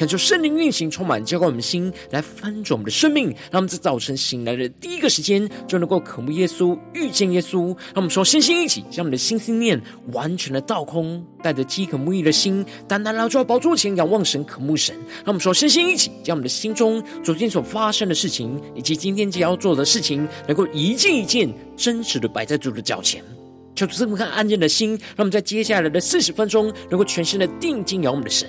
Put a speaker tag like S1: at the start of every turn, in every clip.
S1: 恳求圣灵运行，充满浇灌我们的心，来翻转我们的生命。让我们在早晨醒来的第一个时间，就能够渴慕耶稣，遇见耶稣。让我们说，身心一起，将我们的心思念完全的倒空，带着饥渴慕义的心，单单来到宝座前，仰望神，渴慕神。让我们说，身心一起，将我们的心中昨天所发生的事情，以及今天将要做的事情，能够一件一件真实的摆在主的脚前。求主赐我们安静的心，让我们在接下来的四十分钟，能够全心的定睛仰望我们的神。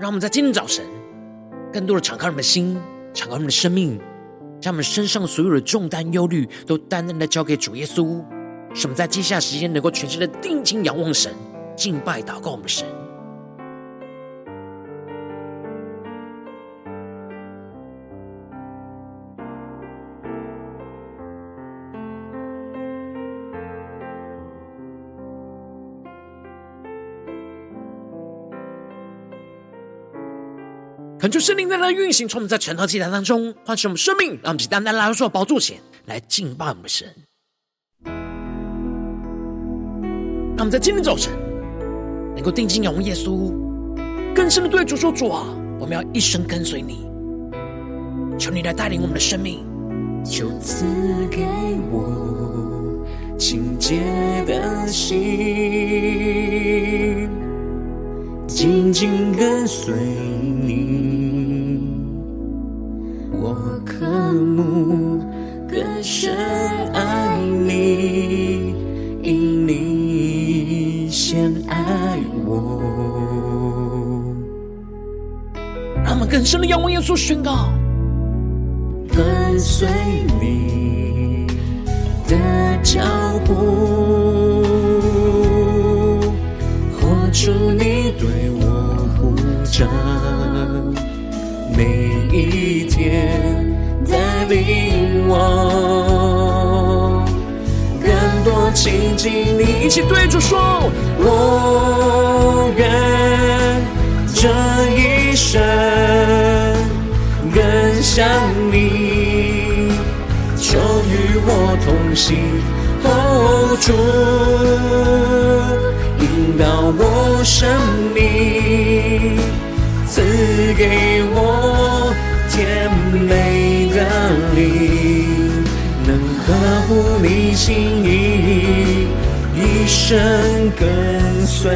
S1: 让我们在今天早晨，更多的敞开我们的心，敞开我们的生命，将我们身上所有的重担、忧虑，都单单的交给主耶稣。使我们在接下来时间，能够全心的定睛仰望神，敬拜祷告我们的神。恳求圣灵在那运行，从我们在晨祷祭坛当中唤醒我们生命，让我们只单单来到主的宝座前来敬拜我们的神。让我们在今天早晨能够定睛仰望耶稣，更深的对主说：“主啊，我们要一生跟随你。求你来带领我们的生命，
S2: 就赐给我清洁的心，紧紧跟随你。”我渴慕更深爱你，因你先爱我。
S1: 让我们更深的仰望耶稣，宣告：
S2: 跟随你的脚步，每一天带领我更多亲近你，
S1: 一起对主说：
S2: 我愿这一生更像你，求与我同行，主引导我生命。赐给我甜美的灵，能呵护你心意，一生跟随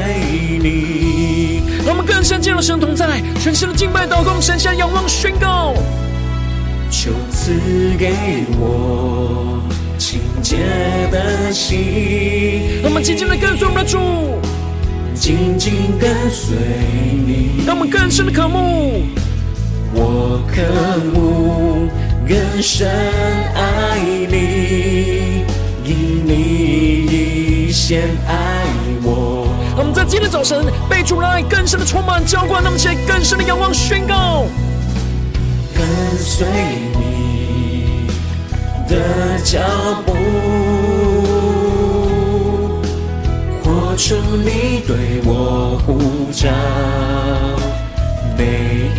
S2: 你。
S1: 我们更深见到神同在，全新的敬拜、祷告、神向仰望、宣告。
S2: 求赐给我清洁的心，
S1: 我们紧紧的跟随我们的主。
S2: 紧紧跟随你，
S1: 让我们更深的渴慕。
S2: 我渴慕更深爱你，因你已先爱我。
S1: 我们在今天早晨被主爱更深的充满浇灌，那么且更深的仰望宣告，
S2: 跟随你的脚步。出你对我呼召，每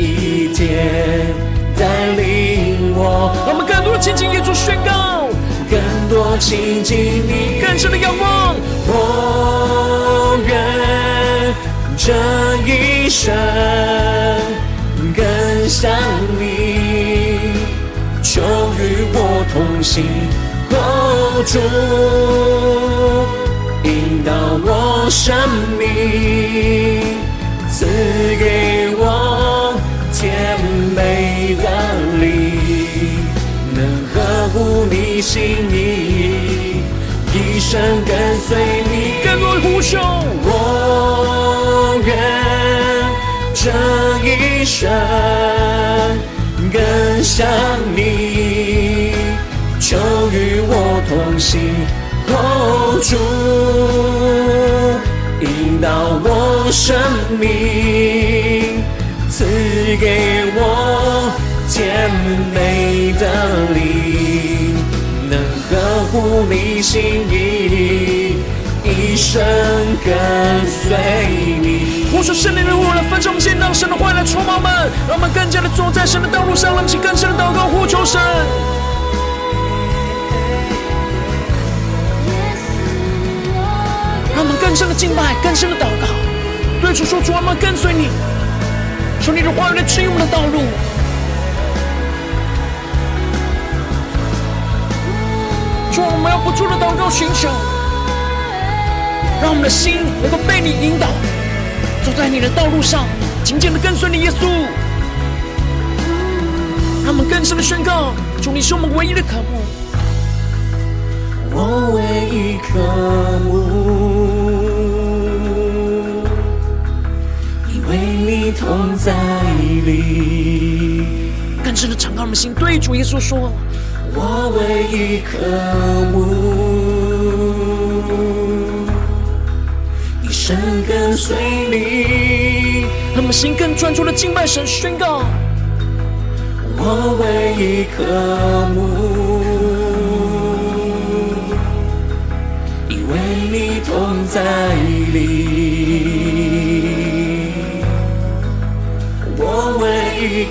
S2: 一天带领我。
S1: 我们更多亲近耶稣，宣告
S2: 更多亲近你，
S1: 更深的仰望。
S2: 我愿这一生更像你，求与我同行，哦，主。引导我生命，赐给我甜美的灵，能呵护你心意，一生跟随你。
S1: 更多的呼求，
S2: 我愿这一生更像你，求与我同行，主引导我生命，赐给我甜美的灵，能呵护你心意，一生跟随你。
S1: 呼求圣灵的火来焚烧我们，见到神的话来充满我们，让我们更加的走在神的道路上，让我们更深的祷告呼求神，让我们更深的敬拜，更深的祷告，对主说，主我们跟随你，求你的话语来指引我们的道路，主我们要不住的祷告寻求，让我们的心能够被你引导。走在你的道路上，紧紧的跟随你，耶稣。让我们更深的宣告：主，你是我们唯一的渴慕。
S2: 我唯一渴慕，同在里。
S1: 更深的敞开我们心，对主耶稣说：
S2: 我唯一渴慕。神跟随你，
S1: 他们心更专注的敬拜神，宣告：
S2: 我唯一渴慕，因为你同在里。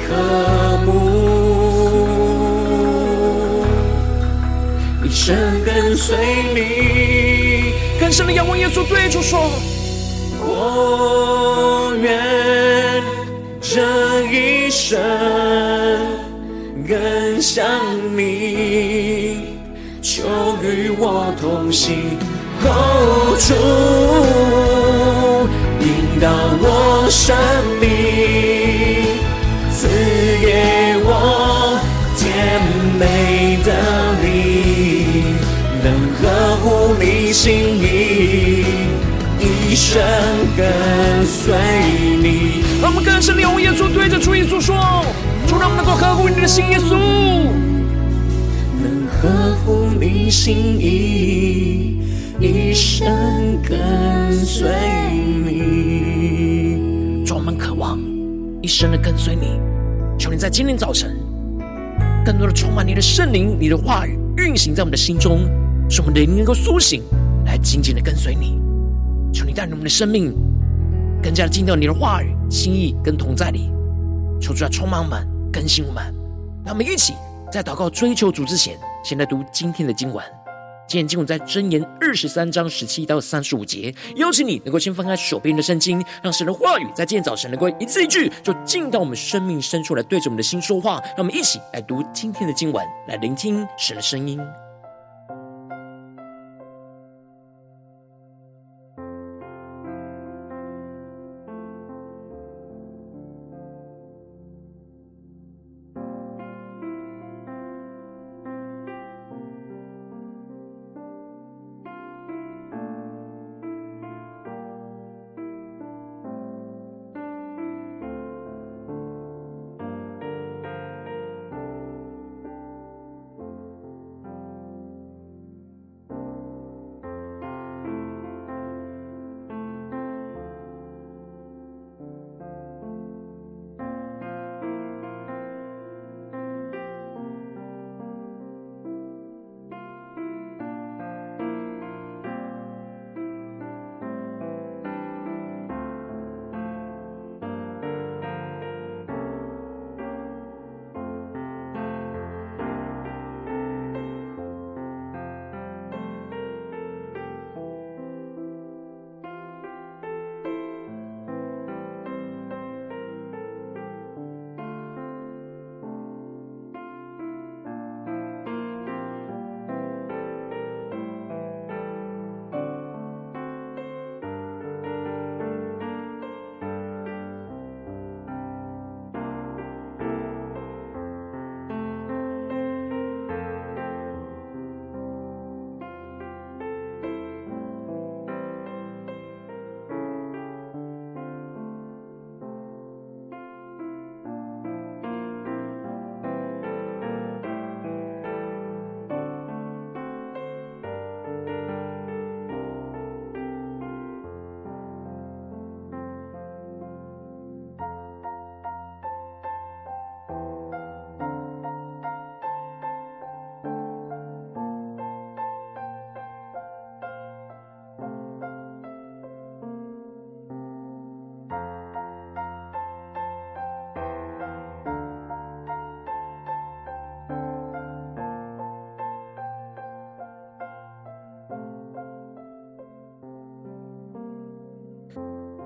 S2: 渴慕，一生跟随你，
S1: 更深的仰望耶稣，对主说。
S2: 我愿这一生更像你，求与我同行，哦，主引导我生命，美的你，能呵护你心意。一生跟随你，
S1: 让我们更深的用耶稣对着主耶稣说：主，让我们能够呵护你的心，耶稣，
S2: 能呵护你心意，一生跟随你。
S1: 主，我们渴望一生的跟随你。求你在今天早晨，更多的充满你的圣灵，你的话语运行在我们的心中，使我们的灵能够苏醒，来紧紧的跟随你。求你带领我们的生命，更加的进到你的话语、心意跟同在里。求主来充满我们，更新我们。让我们一起在祷告追求主之前，先来读今天的经文。今天经文在箴言二十三章十七到三十五节。邀请你能够先翻开手边的圣经，让神的话语在今天早晨能够一字一句，就进到我们生命深处来，对着我们的心说话。让我们一起来读今天的经文，来聆听神的声音。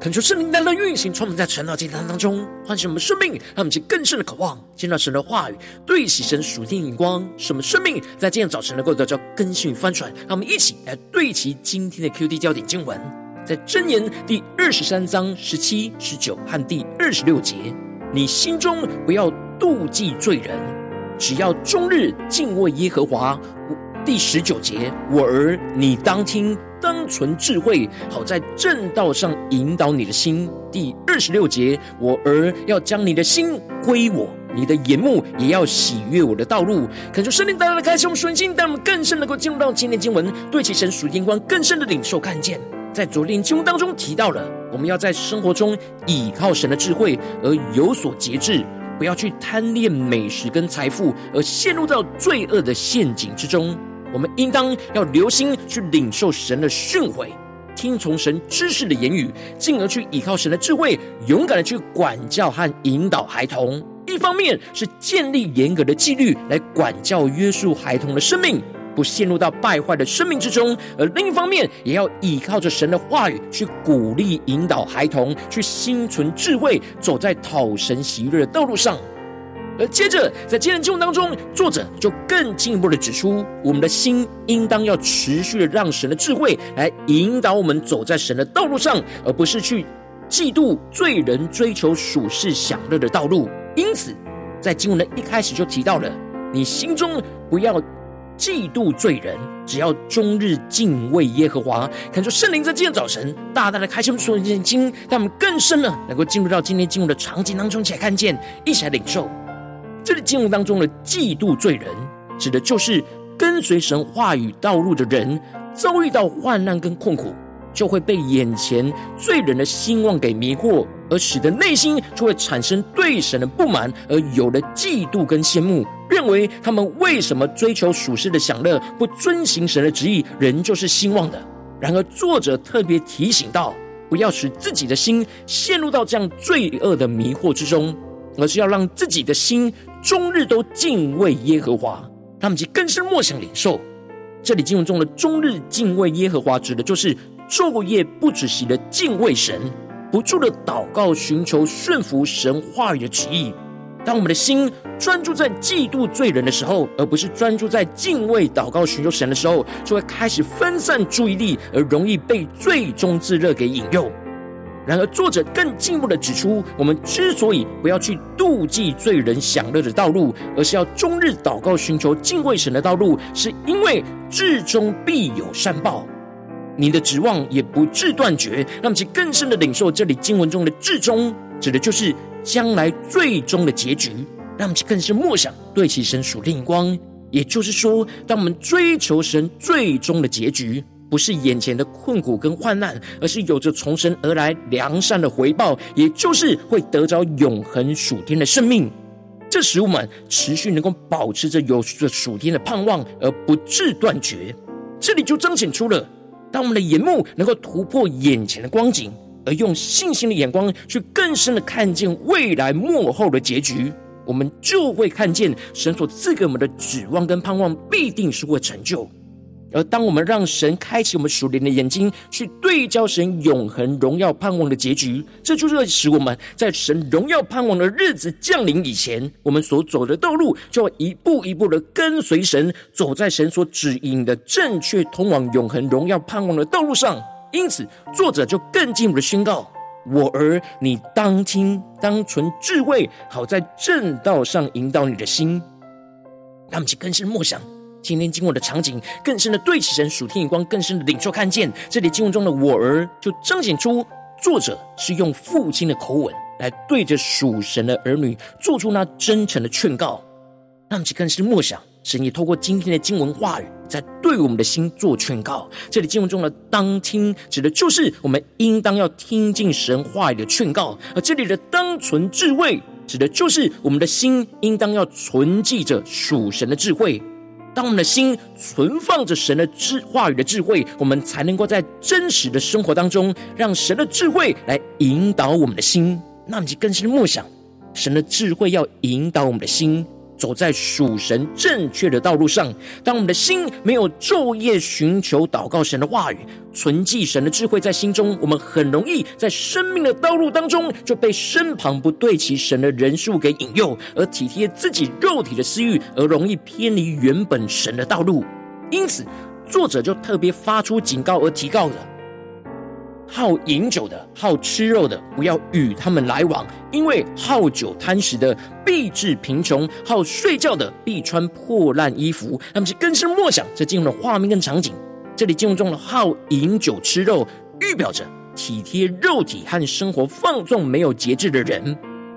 S1: 恳求圣灵来运行，充满在晨祷祭坛当中，唤醒我们生命，让我们去更深的渴望见到神的话语，对齐神属天眼光，使我们生命在今天早晨能够得到更新与翻转。让我们一起来对齐今天的 QD 焦点经文，在箴言第二十三章十七、十九和第二十六节：你心中不要妒忌罪人，只要终日敬畏耶和华。第十九节：我儿，你当听。当存智慧，好在正道上引导你的心。第二十六节，我儿要将你的心归我，你的眼目也要喜悦我的道路。恳求圣灵大大的开启我们属灵心，让我们更深能够进入到今天经文，对其神属天光更深的领受看见。在昨天经文当中提到了，我们要在生活中倚靠神的智慧而有所节制，不要去贪恋美食跟财富，而陷入到罪恶的陷阱之中。我们应当要留心去领受神的训诲，听从神知识的言语，进而去依靠神的智慧，勇敢的去管教和引导孩童。一方面是建立严格的纪律来管教约束孩童的生命，不陷入到败坏的生命之中；而另一方面，也要依靠着神的话语去鼓励引导孩童，去心存智慧，走在讨神喜悦的道路上。而接着，在今天的经文当中，作者就更进一步的指出，我们的心应当要持续的让神的智慧来引导我们走在神的道路上，而不是去嫉妒罪人追求属世享乐的道路。因此，在经文的一开始就提到了，你心中不要嫉妒罪人，只要终日敬畏耶和华。看出圣灵在今天早晨大大的开启我们属灵的眼睛，让我们更深了能够进入到今天经文的场景当中，一起来看见，一起来领受。这里经文当中的嫉妒罪人，指的就是跟随神话语道路的人，遭遇到患难跟困苦，就会被眼前罪人的兴旺给迷惑，而使得内心就会产生对神的不满，而有了嫉妒跟羡慕，认为他们为什么追求属世的享乐，不遵行神的旨意，人就是兴旺的。然而作者特别提醒到，不要使自己的心陷入到这样罪恶的迷惑之中。而是要让自己的心终日都敬畏耶和华，他们其更深默想领受。这里经文中的终日敬畏耶和华，指的就是昼夜不止息的敬畏神，不住的祷告，寻求顺服神话语的旨意。当我们的心专注在嫉妒罪人的时候，而不是专注在敬畏祷告寻求神的时候，就会开始分散注意力，而容易被罪中之乐给引诱。然而，作者更进一步的指出，我们之所以不要去妒忌罪人享乐的道路，而是要终日祷告、寻求敬畏神的道路，是因为至终必有善报。你的指望也不致断绝。让其更深的领受这里经文中的“至终”，指的就是将来最终的结局。让其更深默想，对其神属灵光。也就是说，当我们追求神最终的结局。不是眼前的困苦跟患难，而是有着从神而来良善的回报，也就是会得着永恒属天的生命。这使我们持续能够保持着有着属天的盼望，而不致断绝。这里就彰显出了，当我们的眼目能够突破眼前的光景，而用信心的眼光去更深的看见未来幕后的结局，我们就会看见神所赐给我们的指望跟盼望，必定是会成就。而当我们让神开启我们属灵的眼睛，去对焦神永恒荣耀盼望的结局，这就是使我们在神荣耀盼望的日子降临以前，我们所走的道路就要一步一步的跟随神，走在神所指引的正确通往永恒荣耀盼望的道路上。因此，作者就更进一步的宣告：“我儿，你当听，当存智慧，好在正道上引导你的心。”他们去更深默想。今天经文的场景，更深的对齐神属天眼光，更深的领受看见。这里经文中的“我儿”，就彰显出作者是用父亲的口吻来对着属神的儿女，做出那真诚的劝告。让我们更是默想，神也透过今天的经文话语，在对我们的心做劝告。这里经文中的“当听”，指的就是我们应当要听进神话语的劝告；而这里的“当存智慧”，指的就是我们的心应当要存记着属神的智慧。当我们的心存放着神的智话语的智慧，我们才能够在真实的生活当中，让神的智慧来引导我们的心。那你，就更新的默想，神的智慧要引导我们的心，走在属神正确的道路上。当我们的心没有昼夜寻求祷告神的话语，存记神的智慧在心中，我们很容易在生命的道路当中就被身旁不对齐神的人数给引诱，而体贴自己肉体的私欲，而容易偏离原本神的道路。因此，作者就特别发出警告而提告的。好饮酒的、好吃肉的，不要与他们来往，因为好酒贪食的必致贫穷；好睡觉的必穿破烂衣服。他们是更深默想，这进入了画面跟场景。这里进入中的好饮酒吃肉，预表着体贴肉体和生活放纵、没有节制的人；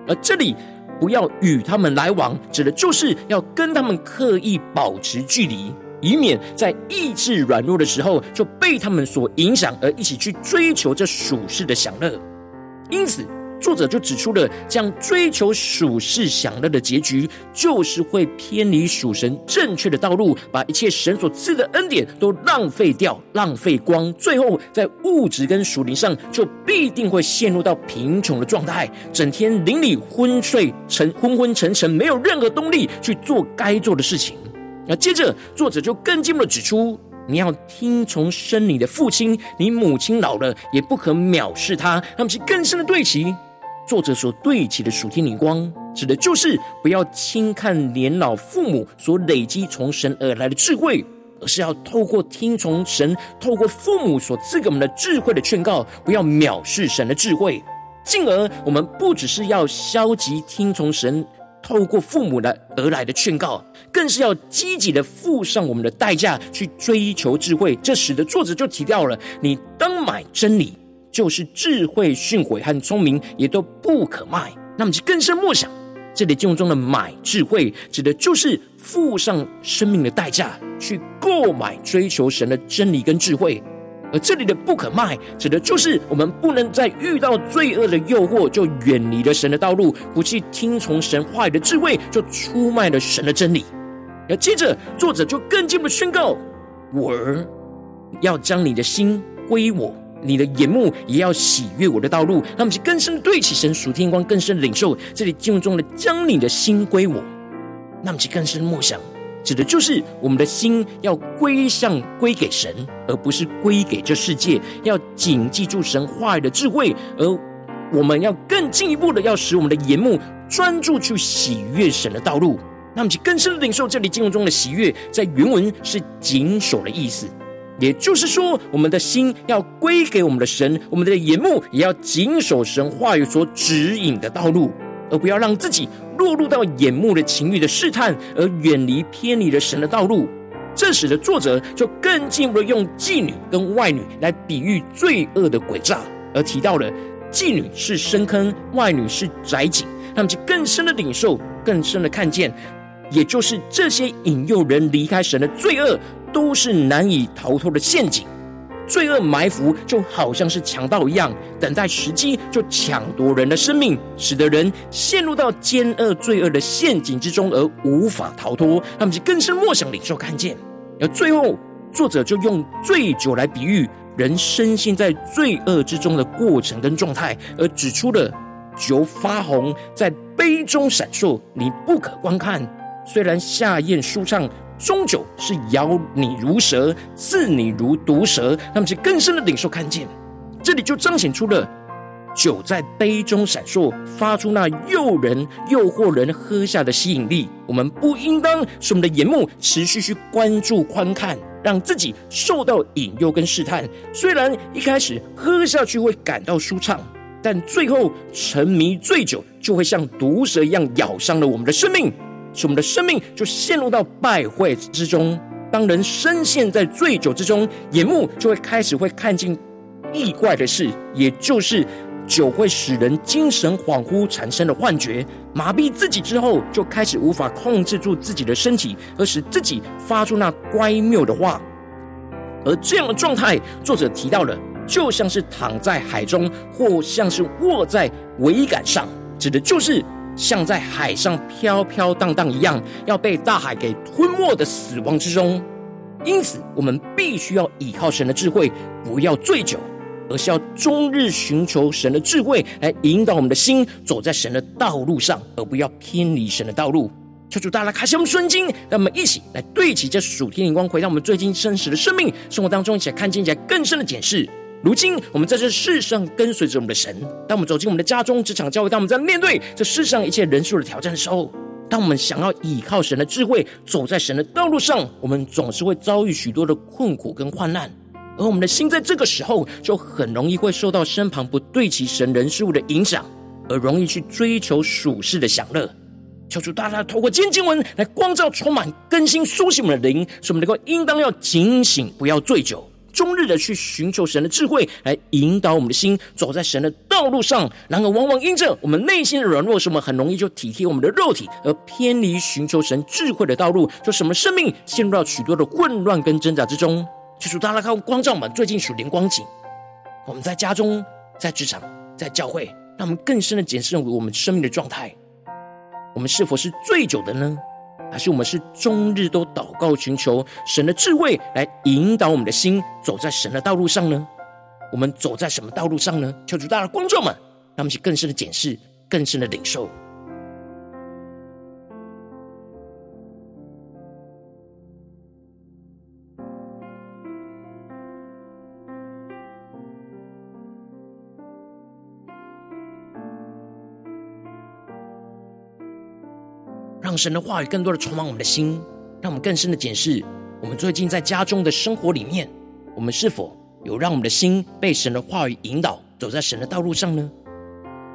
S1: 而这里不要与他们来往，指的就是要跟他们刻意保持距离。以免在意志软弱的时候就被他们所影响，而一起去追求这属世的享乐。因此，作者就指出了，这样追求属世享乐的结局，就是会偏离属神正确的道路，把一切神所赐的恩典都浪费掉、浪费光，最后在物质跟属灵上就必定会陷入到贫穷的状态，整天灵里昏睡、沉昏昏沉沉，没有任何动力去做该做的事情。那接着，作者就更进一步的指出，你要听从生你的父亲，你母亲老了也不可藐视他。他们是更深的对齐。作者所对齐的属天灵光，指的就是不要轻看年老父母所累积从神而来的智慧，而是要透过听从神，透过父母所赐给我们的智慧的劝告，不要藐视神的智慧。进而，我们不只是要消极听从神。透过父母来而来的劝告，更是要积极的付上我们的代价去追求智慧。这使得作者就提到了：你当买真理，就是智慧、训诲和聪明，也都不可卖。那么就更深默想，这里经文中的买智慧，指的就是付上生命的代价去购买、追求神的真理跟智慧。而这里的不可卖，指的就是我们不能在遇到罪恶的诱惑，就远离了神的道路，不去听从神话语的智慧，就出卖了神的真理。而接着，作者就更进一步宣告：我儿，要将你的心归我，你的眼目也要喜悦我的道路。他们是更深的对齐神属天光，更深的领受这里经文中的将你的心归我，那么是更深的默想。指的就是我们的心要归向归给神，而不是归给这世界。要谨记住神话语的智慧，而我们要更进一步的，要使我们的眼目专注去喜悦神的道路。那么，就更深的领受这里经文中的喜悦，在原文是谨守的意思。也就是说，我们的心要归给我们的神，我们的眼目也要谨守神话语所指引的道路。而不要让自己落入到眼目的情欲的试探，而远离偏离了神的道路。这使得作者就更进一步的用妓女跟外女来比喻罪恶的诡诈，而提到了妓女是深坑，外女是窄井。他们就更深的领受，更深的看见，也就是这些引诱人离开神的罪恶，都是难以逃脱的陷阱。罪恶埋伏就好像是强盗一样，等待时机就抢夺人的生命，使得人陷入到奸恶罪恶的陷阱之中而无法逃脱。他们就更深默想领受看见，而最后作者就用醉酒来比喻人深陷在罪恶之中的过程跟状态，而指出了酒发红在杯中闪烁，你不可观看。虽然下咽舒畅。终究是咬你如蛇，刺你如毒蛇。那么是更深的领受看见，这里就彰显出了酒在杯中闪烁，发出那诱人、诱惑人喝下的吸引力。我们不应当使我们的眼目持续去关注、观看，让自己受到引诱跟试探。虽然一开始喝下去会感到舒畅，但最后沉迷醉酒，就会像毒蛇一样咬伤了我们的生命。使我们的生命就陷入到败坏之中。当人深陷在醉酒之中，眼目就会开始会看见异怪的事，也就是酒会使人精神恍惚，产生了幻觉，麻痹自己之后，就开始无法控制住自己的身体，而使自己发出那乖谬的话。而这样的状态，作者提到了，就像是躺在海中，或像是卧在桅杆上，指的就是。像在海上飘飘荡荡一样，要被大海给吞没的死亡之中。因此，我们必须要依靠神的智慧，不要醉酒，而是要终日寻求神的智慧，来引导我们的心走在神的道路上，而不要偏离神的道路。求主大大开启我们顺经，让我们一起来对齐这属天灵光，回到我们最近真实的生命生活当中，一起来看见，一起来更深的检视。如今我们在这世上跟随着我们的神，当我们走进我们的家中、职场、教会，当我们在面对这世上一切人数的挑战的时候，当我们想要依靠神的智慧，走在神的道路上，我们总是会遭遇许多的困苦跟患难，而我们的心在这个时候就很容易会受到身旁不对齐神人事物的影响，而容易去追求属世的享乐。求主大大透过今天经文来光照、充满、更新、苏醒我们的灵，使我们能够应当要警醒，不要醉酒，终日的去寻求神的智慧，来引导我们的心走在神的道路上。然而，往往因着我们内心的软弱，使我们很容易就体贴我们的肉体，而偏离寻求神智慧的道路，就使我们生命陷入到许多的混乱跟挣扎之中。求主大大看光照我们最近属灵光景，我们在家中、在职场、在教会，让我们更深的检视我们生命的状态。我们是否是醉酒的呢？还是我们是终日都祷告寻求神的智慧来引导我们的心走在神的道路上呢？我们走在什么道路上呢？求主大的光照们，让我们去更深的检视，更深的领受。让神的话语更多的充满我们的心，让我们更深的检视我们最近在家中的生活里面，我们是否有让我们的心被神的话语引导，走在神的道路上呢？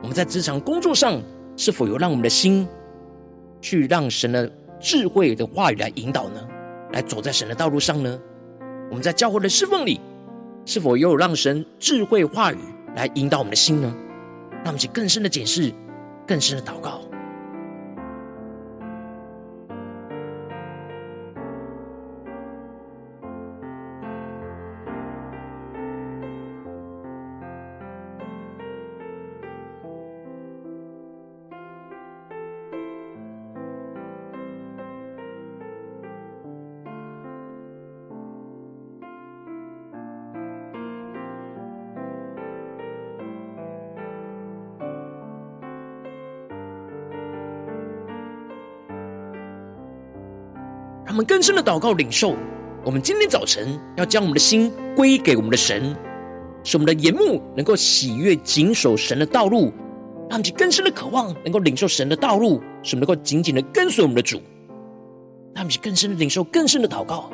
S1: 我们在职场工作上，是否有让我们的心去让神的智慧的话语来引导呢？来走在神的道路上呢？我们在教会的侍奉里，是否也有让神智慧话语来引导我们的心呢？让我们去更深的检视，更深的祷告。我们更深的祷告领受，我们今天早晨要将我们的心归给我们的神，使我们的眼目能够喜悦谨守神的道路，让我们更深的渴望能够领受神的道路，使我们能够紧紧的跟随我们的主，让我们更深的领受更深的祷告。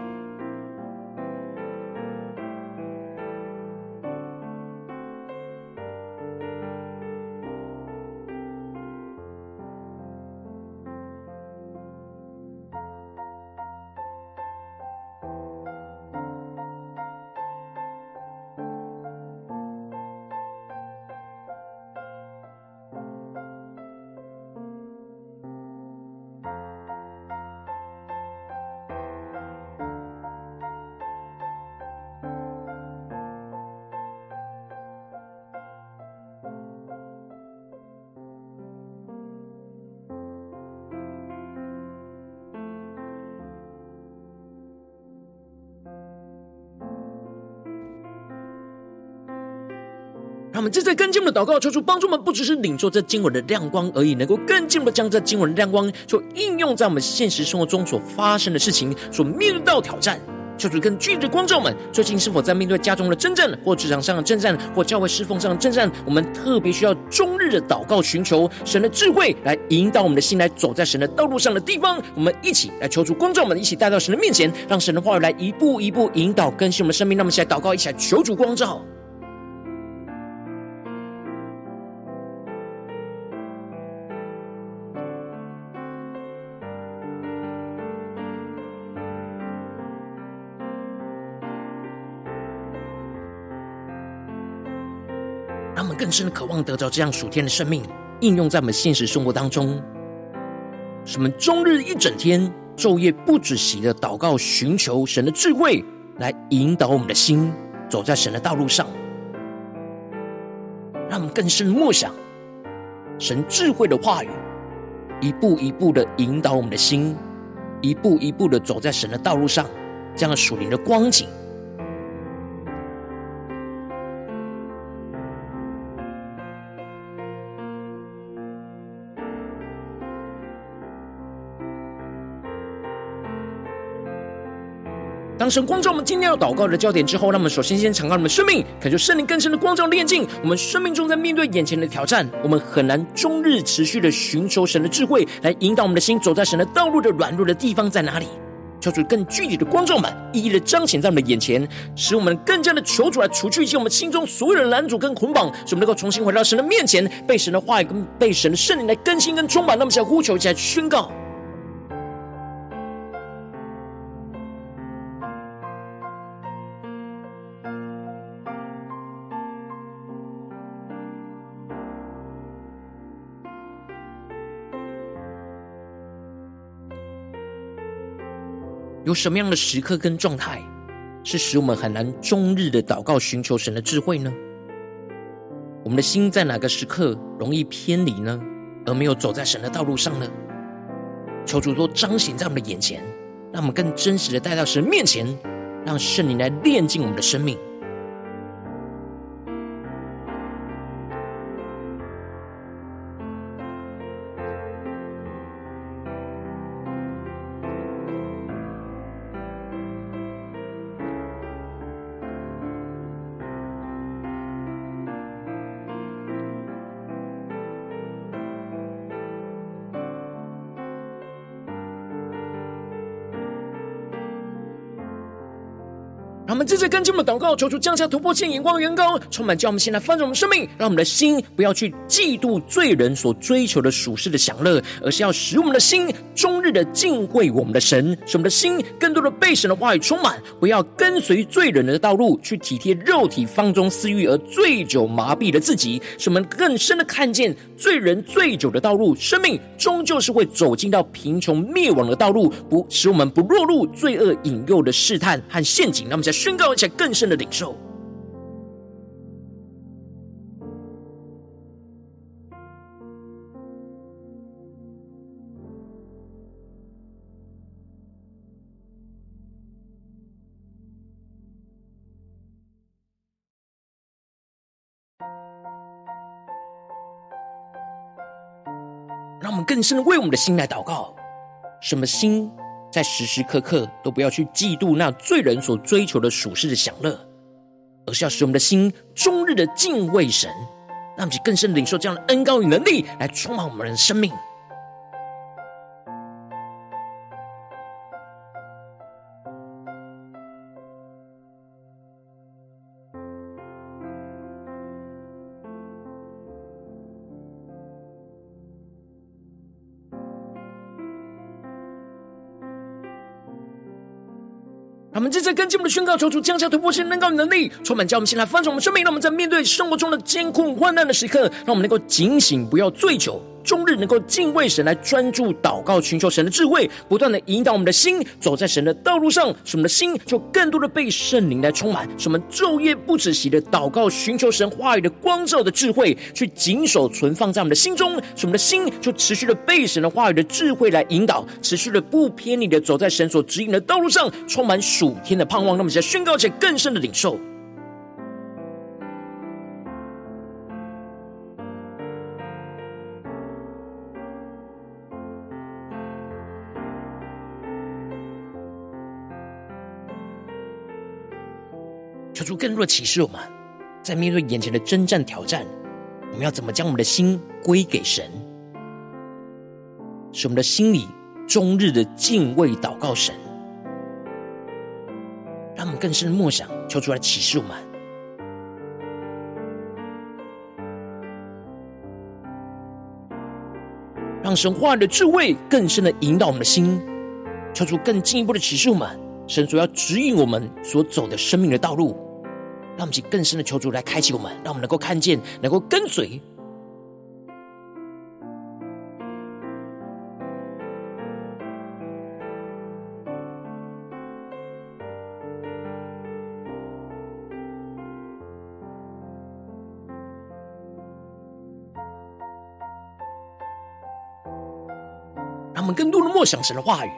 S1: 我们正在跟进我们的祷告，求主帮助我们，不只是领受这经文的亮光而已，能够更进一步将这经文的亮光，就应用在我们现实生活中所发生的事情，所面对到挑战。求主更具体的光照们，最近是否在面对家中的征战，或职场上的征战，或教会侍奉上的征战？我们特别需要终日的祷告，寻求神的智慧，来引导我们的心，来走在神的道路上的地方。我们一起来求主光照们，一起带到神的面前，让神的话语来一步一步引导更新我们的生命。让我们一起来祷告，一起来求主光照。深的渴望得着这样属天的生命，应用在我们现实生活当中。什么终日一整天、昼夜不止息的祷告，寻求神的智慧，来引导我们的心走在神的道路上。让我们更深默想神智慧的话语，一步一步的引导我们的心，一步一步的走在神的道路上，这样属灵的光景。当神光照我们今天要祷告的焦点之后，让我们首先先敞开我们生命，感受圣灵更深的光照炼净。我们生命中在面对眼前的挑战，我们很难终日持续的寻求神的智慧，来引导我们的心走在神的道路的软弱的地方在哪里？求主更具体的光照们，一一的彰显在我们的眼前，使我们更加的求主来除去一些我们心中所有的拦阻跟捆绑，使我们能够重新回到神的面前，被神的话语跟被神的圣灵来更新跟充满。那么，想呼求起来宣告。有什么样的时刻跟状态，是使我们很难终日的祷告寻求神的智慧呢？我们的心在哪个时刻容易偏离呢？而没有走在神的道路上呢？求主都彰显在我们的眼前，让我们更真实的带到神面前，让圣灵来炼净我们的生命。我们这次跟进我们祷告，求主降下突破性眼光，远高充满，叫我们现在翻转我们生命，让我们的心不要去嫉妒罪人所追求的属世的享乐，而是要使我们的心终日的敬畏我们的神，使我们的心更多的被神的话语充满，不要跟随罪人的道路，去体贴肉体放纵私欲而醉酒麻痹了自己，使我们更深的看见罪人醉酒的道路，生命终究是会走进到贫穷灭亡的道路，不使我们不落入罪恶引诱的试探和陷阱。那么在宣告一下更深的领受，让我们更深的为我们的心来祷告，什么心？在时时刻刻都不要去嫉妒那罪人所追求的属世的享乐，而是要使我们的心终日的敬畏神，让其更深领受这样的恩高与能力，来充满我们的生命。他们正在跟进我们的宣告，求主降下突破性、能高的能力，充满将我们先来翻转我们生命。让我们在面对生活中的艰困患难的时刻，让我们能够警醒，不要醉酒。终日能够敬畏神，来专注祷告，寻求神的智慧，不断的引导我们的心走在神的道路上，使我们的心就更多的被圣灵来充满，使我们昼夜不止息的祷告，寻求神话语的光照的智慧，去谨守存放在我们的心中，使我们的心就持续的被神的话语的智慧来引导，持续的不偏离的走在神所指引的道路上，充满属天的盼望。那么，在宣告且更深的领受。求出更多的启示，我们在面对眼前的征战挑战，我们要怎么将我们的心归给神，使我们的心里终日的敬畏祷告神，让我们更深的默想，求出来启示我们，让神话语的智慧更深的引导我们的心，求出更进一步的启示我们。神主要指引我们所走的生命的道路，让我们去更深的求主来开启我们，让我们能够看见，能够跟随。让我们更多的默想神的话语。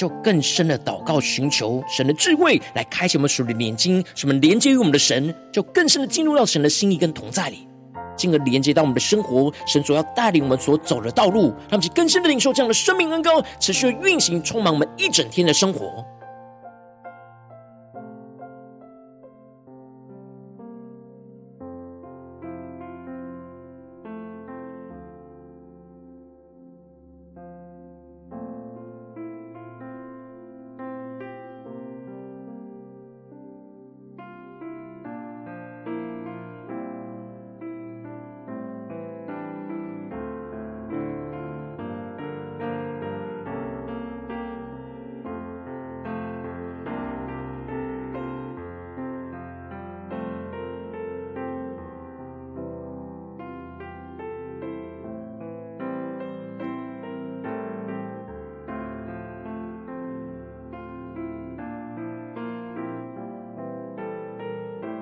S1: 就更深的祷告，寻求神的智慧，来开启我们属灵的眼睛，什么连接于我们的神，就更深的进入到神的心意跟同在里，进而连接到我们的生活，神所要带领我们所走的道路，让其更深的领受这样的生命恩膏，持续的运行，充满我们一整天的生活。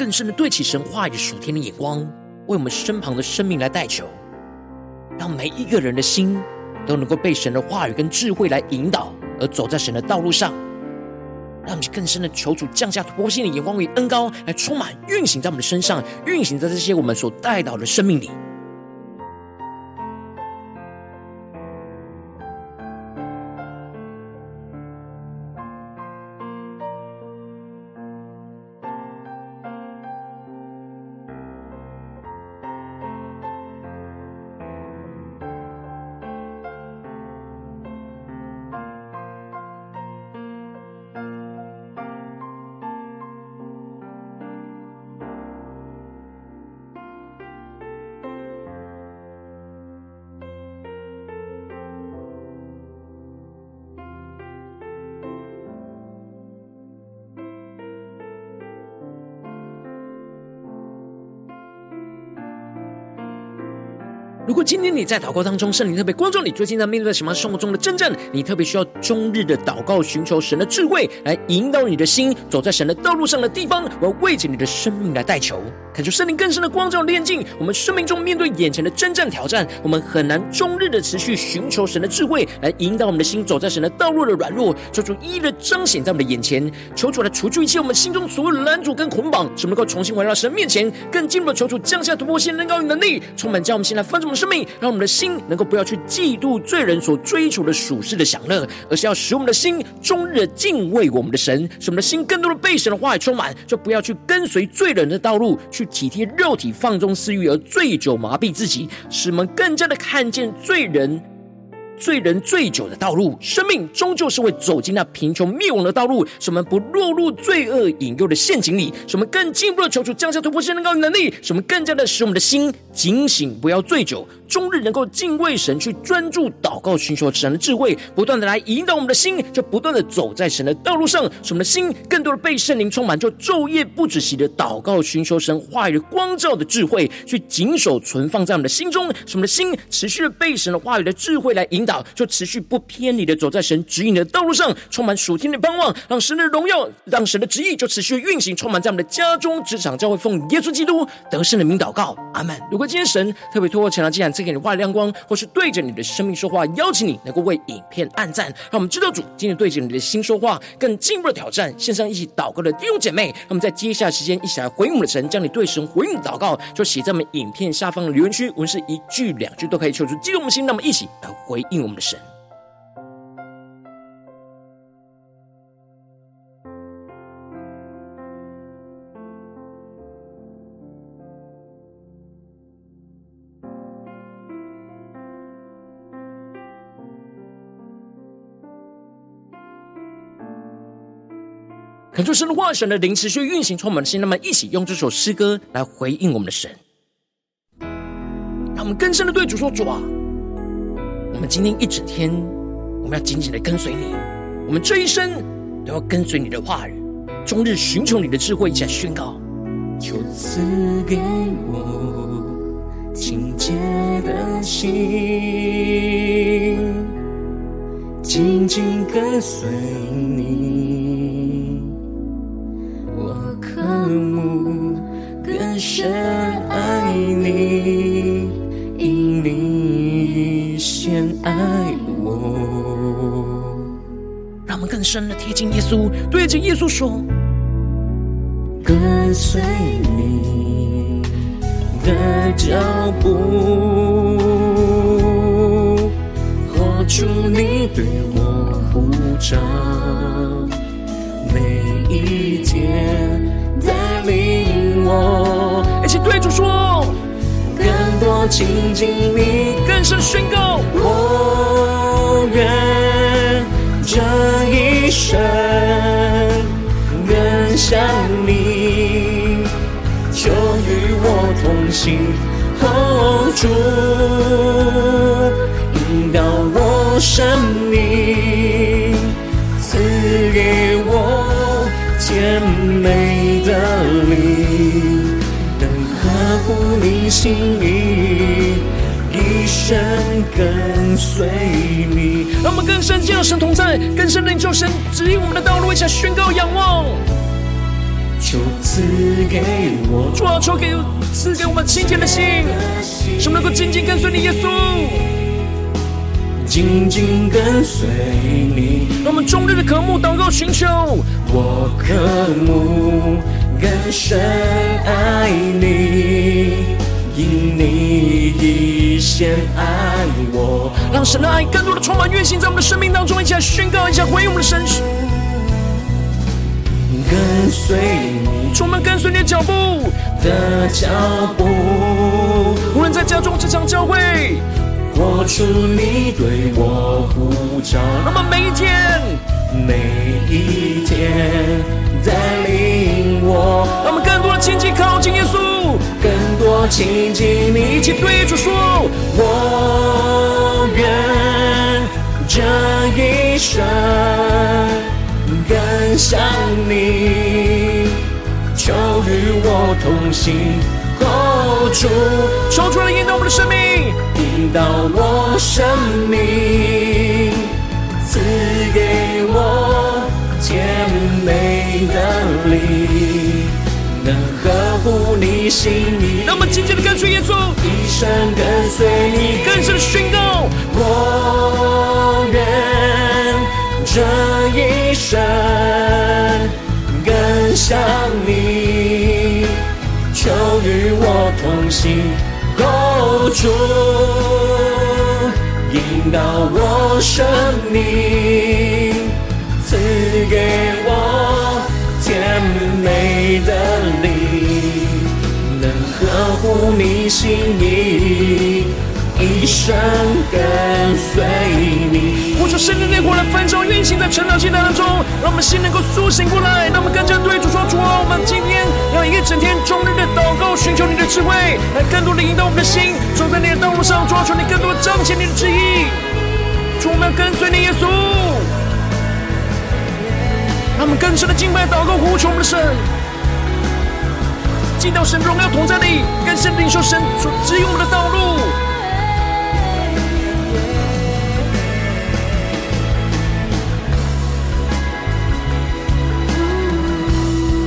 S1: 更深的对起神话语属天的眼光，为我们身旁的生命来代求，让每一个人的心都能够被神的话语跟智慧来引导，而走在神的道路上。让我们更深的求主降下突破性的眼光与恩高，来充满运行在我们的身上，运行在这些我们所带到的生命里。如果今天你在祷告当中，圣灵特别光照你，最近在面对什么生活中的真正，你特别需要终日的祷告，寻求神的智慧来引导你的心，走在神的道路上的地方，我要为着你的生命来代求，恳求圣灵更深的光照炼净我们生命中面对眼前的征战挑战，我们很难终日的持续寻求神的智慧来引导我们的心，走在神的道路的软弱，求主一一的彰显在我们的眼前，求主来除去一切我们心中所有的拦阻跟捆绑，使我们能够重新回到神面前，更进一步的求主降下突破性、能高与能力，充满将我们心来翻转我们生命，让我们的心能够不要去嫉妒罪人所追求的属世的享乐，而是要使我们的心终日的敬畏我们的神，使我们的心更多的被神的话语充满，就不要去跟随罪人的道路，去去体贴肉体放纵私欲而醉酒麻痹自己，使我们更加的看见罪人。罪人醉酒的道路，生命终究是会走进那贫穷灭亡的道路。使我们不落入罪恶引诱的陷阱里，使我们更进一步的求主降下突破性的高能力，使我们更加的使我们的心。警醒，不要醉酒，终日能够敬畏神，去专注祷告，寻求神的智慧，不断的来引导我们的心，就不断的走在神的道路上，使我们的心。更多的被圣灵充满，就昼夜不止息的祷告，寻求神话语的光照的智慧，去谨守存放在我们的心。中，使我们的心。持续的被神的话语的智慧来引导。就持续不偏离的走在神指引的道路上，充满属天的盼望，让神的荣耀，让神的旨意就持续运行，充满在我们的家中、职场、教会，奉耶稣基督得胜的名祷告，阿门。如果今天神特别透过前两经文赐给你话语亮光，或是对着你的生命说话，邀请你能够为影片按赞，让我们知道主今天对着你的心说话，更进一步的挑战。线上一起祷告的弟兄姐妹，那么在接下来时间一起来回应我们的神，将你对神回应的祷告就写在我们影片下方的留言区，无论是一句两句都可以求出激动我们心，那么一起来回应我们的神。恳求神的话，神的灵持续运行，充满的心，那么一起用这首诗歌来回应我们的神，让我们更深的对主说：主啊，我们今天一整天，我们要紧紧的跟随你，我们这一生都要跟随你的话语，终日寻求你的智慧，一起来宣告。
S2: 求赐给我清洁的心，紧紧跟随你。深
S1: 的贴近耶稣，对着耶稣说：
S2: 跟随你的脚步，活出你对我呼召，每一天。带领我，
S1: 一起对主说：
S2: 更多亲近你，
S1: 更深宣告。
S2: 我愿这一生更像你，求与我同行，哦，主引导我生命，赐给我甜美的灵，能呵护你心意，一生跟随你。
S1: 让我们更深进入神同在，更深的领受神指引我们的道路，一起宣告仰望。
S2: 求赐给我，
S1: 主啊，求给赐给我们清洁的心，使我们能够紧紧跟随你，耶稣，
S2: 紧紧跟随你。
S1: 让我们终日的渴慕、祷告、寻求，
S2: 我渴慕更深爱你，因你已先爱我。
S1: 让神的爱更多的充满运行在我们的生命当中，一起来宣告，一起来回应我们的神。
S2: 跟随你，
S1: 充满跟随你的脚步
S2: 的脚步，
S1: 无论在家中、职场、教会，
S2: 活出你对我呼召。
S1: 那么每一天，
S2: 每一天带领我，
S1: 让我们更多的亲近、靠近耶稣，
S2: 更多亲近你，
S1: 一起对主说：
S2: 我愿这一生。更像你，求与我同行，主，
S1: 求主来引导我们的生命，
S2: 引导我生命，赐给我甜美的灵，能呵护你心意。
S1: 让我们紧紧的跟随耶稣，
S2: 一生跟随你，
S1: 更深的宣告，
S2: 我愿。这一生更像你，求与我同行，哦，主引导我生命，赐给我甜美的灵，能呵护你心意。一生跟随你。
S1: 我说圣灵烈火来焚烧运行在晨祷祭坛当中，让我们心能够苏醒过来，让我们更加对主说：主啊，我们今天要一整天终日的祷告，寻求你的智慧，来更多的引导我们的心，走在你的道路上，抓住，你更多的彰显你的旨意。主，我们要跟随你耶稣，他们更深的敬拜、祷告、呼求我们的神，进到神荣耀同在里，更深领受神所指引我们的道路。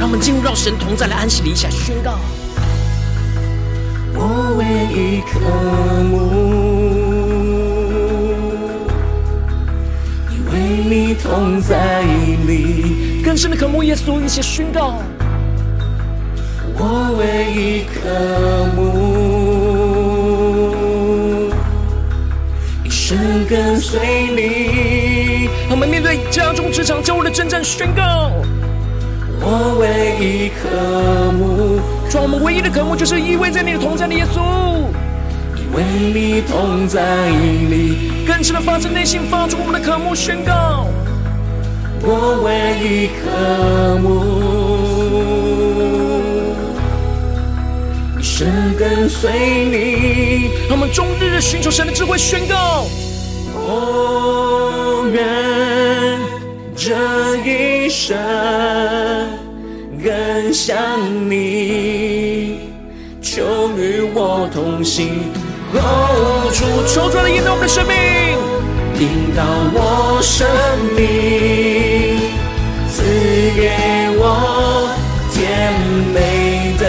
S1: 我们进入到神同在的安息里，下宣告：
S2: 我唯一渴慕，你同在里，
S1: 更深的渴慕耶稣，一起宣告：
S2: 我唯一渴慕，一生跟随你。
S1: 我们面对家中、职场、教会的征战，宣告。
S2: 我唯一渴慕，
S1: 主，我们唯一的渴慕就是依偎在你的同在里，耶
S2: 稣，为你同在里，
S1: 更深的发自内心发出我们的渴慕宣告。
S2: 我唯一渴慕，一生跟随你，
S1: 让我们终日寻求神的智慧宣告。
S2: 我愿这一生。更像你，求与我同行，哦，主，
S1: 求主来引导我们的生命，
S2: 引导我生命，赐给我甜美的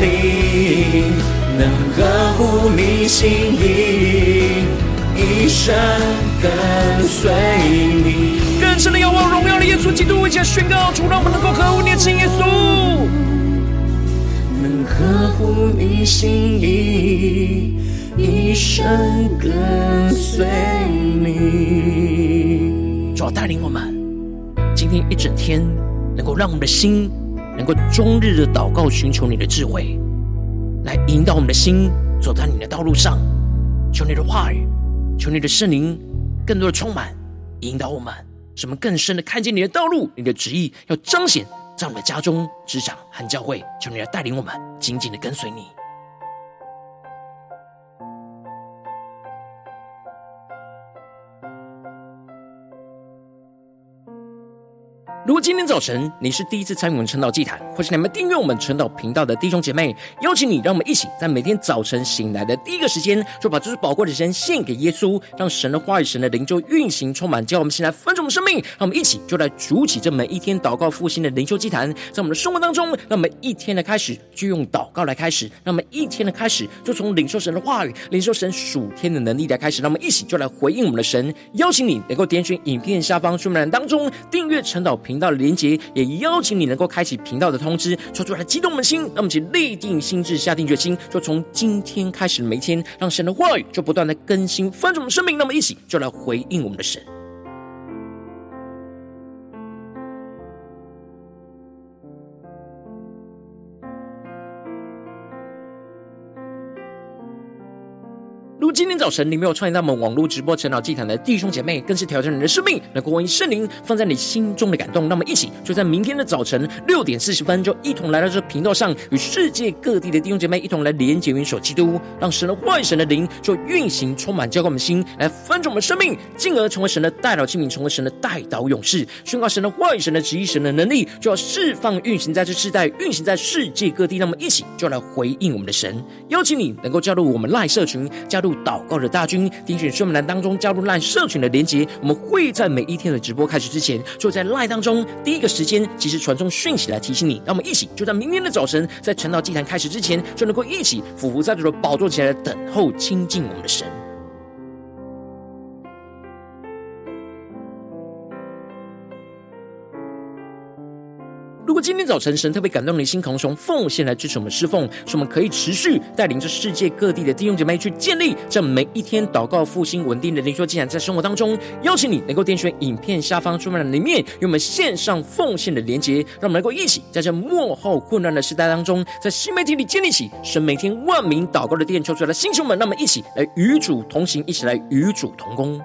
S2: 灵，能呵护你心意，一生跟随你。
S1: 更深的仰望荣耀的耶稣基督，一起来宣告：主，让我们能够呵护你的心，耶稣，
S2: 能合乎你心意，一生跟随你。
S1: 主要带领我们，今天一整天能够让我们的心能够终日的祷告，寻求你的智慧，来引导我们的心走在你的道路上。求你的话语，求你的圣灵，更多的充满引导我们，使我们更深的看见你的道路，你的旨意要彰显在我们的家中、职场和教会。求你来带领我们，紧紧的跟随你。如果今天早晨你是第一次参与我们晨祷祭坛，或是你们订阅我们晨祷频道的弟兄姐妹，邀请你，让我们一起在每天早晨醒来的第一个时间，就把这最宝贵的时间献给耶稣，让神的话语、神的灵就运行充满，叫我们现在分盛我们生命。让我们一起就来筑起这每一天祷告复兴的灵修祭坛，在我们的生活当中，让我们一天的开始就用祷告来开始，让我们一天的开始就从领受神的话语、领受神属天的能力来开始。让我们一起就来回应我们的神。邀请你能够点选影片下方说明栏当中订阅晨祷频。频道的连结，也邀请你能够开启频道的通知，说出来激动我们的心。那么，请立定心智，下定决心，就从今天开始每一天，让神的话语就不断的更新翻转我们生命。那么，一起就来回应我们的神。如今天早晨，你没有创建到我们网络直播晨祷祭坛的弟兄姐妹，更是挑战你的生命，能够回应圣灵放在你心中的感动。那么，一起就在明天的早晨六点四十分，就一同来到这频道上，与世界各地的弟兄姐妹一同来连接、元首基督，让神的话语、神的灵就运行、充满、浇灌我们心，来翻转我们生命，进而成为神的代祷器皿，成为神的代祷勇士，宣告神的话语、神的旨意、神的能力，就要释放、运行在这世代，运行在世界各地。那么，一起就来回应我们的神，邀请你能够加入我们赖社群，加入。祷告的大军，点选说明栏当中加入 LINE 社群的连结。我们会在每一天的直播开始之前，就在 LINE 当中第一个时间及时传送讯息来提醒你。让我们一起就在明天的早晨，在晨祷祭坛开始之前，就能够一起俯伏在主的宝座前来等候亲近我们的神。今天早晨神特别感动你的心，同时奉献来支持我们侍奉，使我们可以持续带领着世界各地的弟兄姐妹去建立这每一天祷告复兴稳定的灵修祭坛，在生活当中，邀请你能够点选影片下方说明栏里面与我们线上奉献的连结，让我们能够一起在这幕后混乱的时代当中，在新媒体里建立起神每天万名祷告的殿，求出来的弟兄们，让我们一起来与主同行，一起来与主同工。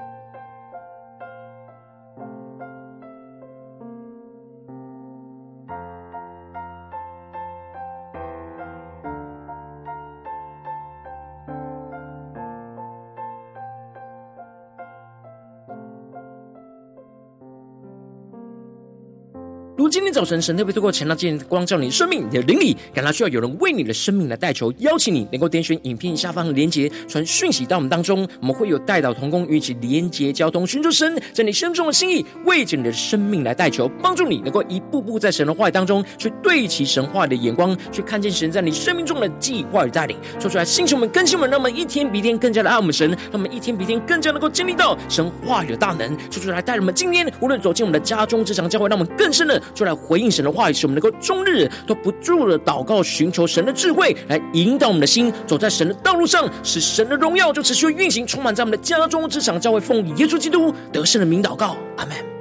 S1: 早晨，神特别透过晨祷祭坛光照你的生命，你的灵里感到需要有人为你的生命来代求，邀请你能够点选影片下方的连结，传讯息到我们当中，我们会有代祷同工与其连结交通，寻求神在你生中的心意，为着你的生命来代求，帮助你能够一步步在神的话语当中去对齐神话的眼光，去看见神在你生命中的计划与带领，说出来，星球们、更新们，让我们一天比一天更加的爱我们神，让我们一天比一天更加能够经历到神话语的大能，说出来，带我们今天无论走进我们的家中、职场、教会，让我们更深的。就来回应神的话语，使我们能够终日都不住的祷告，寻求神的智慧，来引导我们的心走在神的道路上，使神的荣耀就持续运行，充满在我们的家中、职场、教会，奉耶稣基督得胜的名祷告，阿门。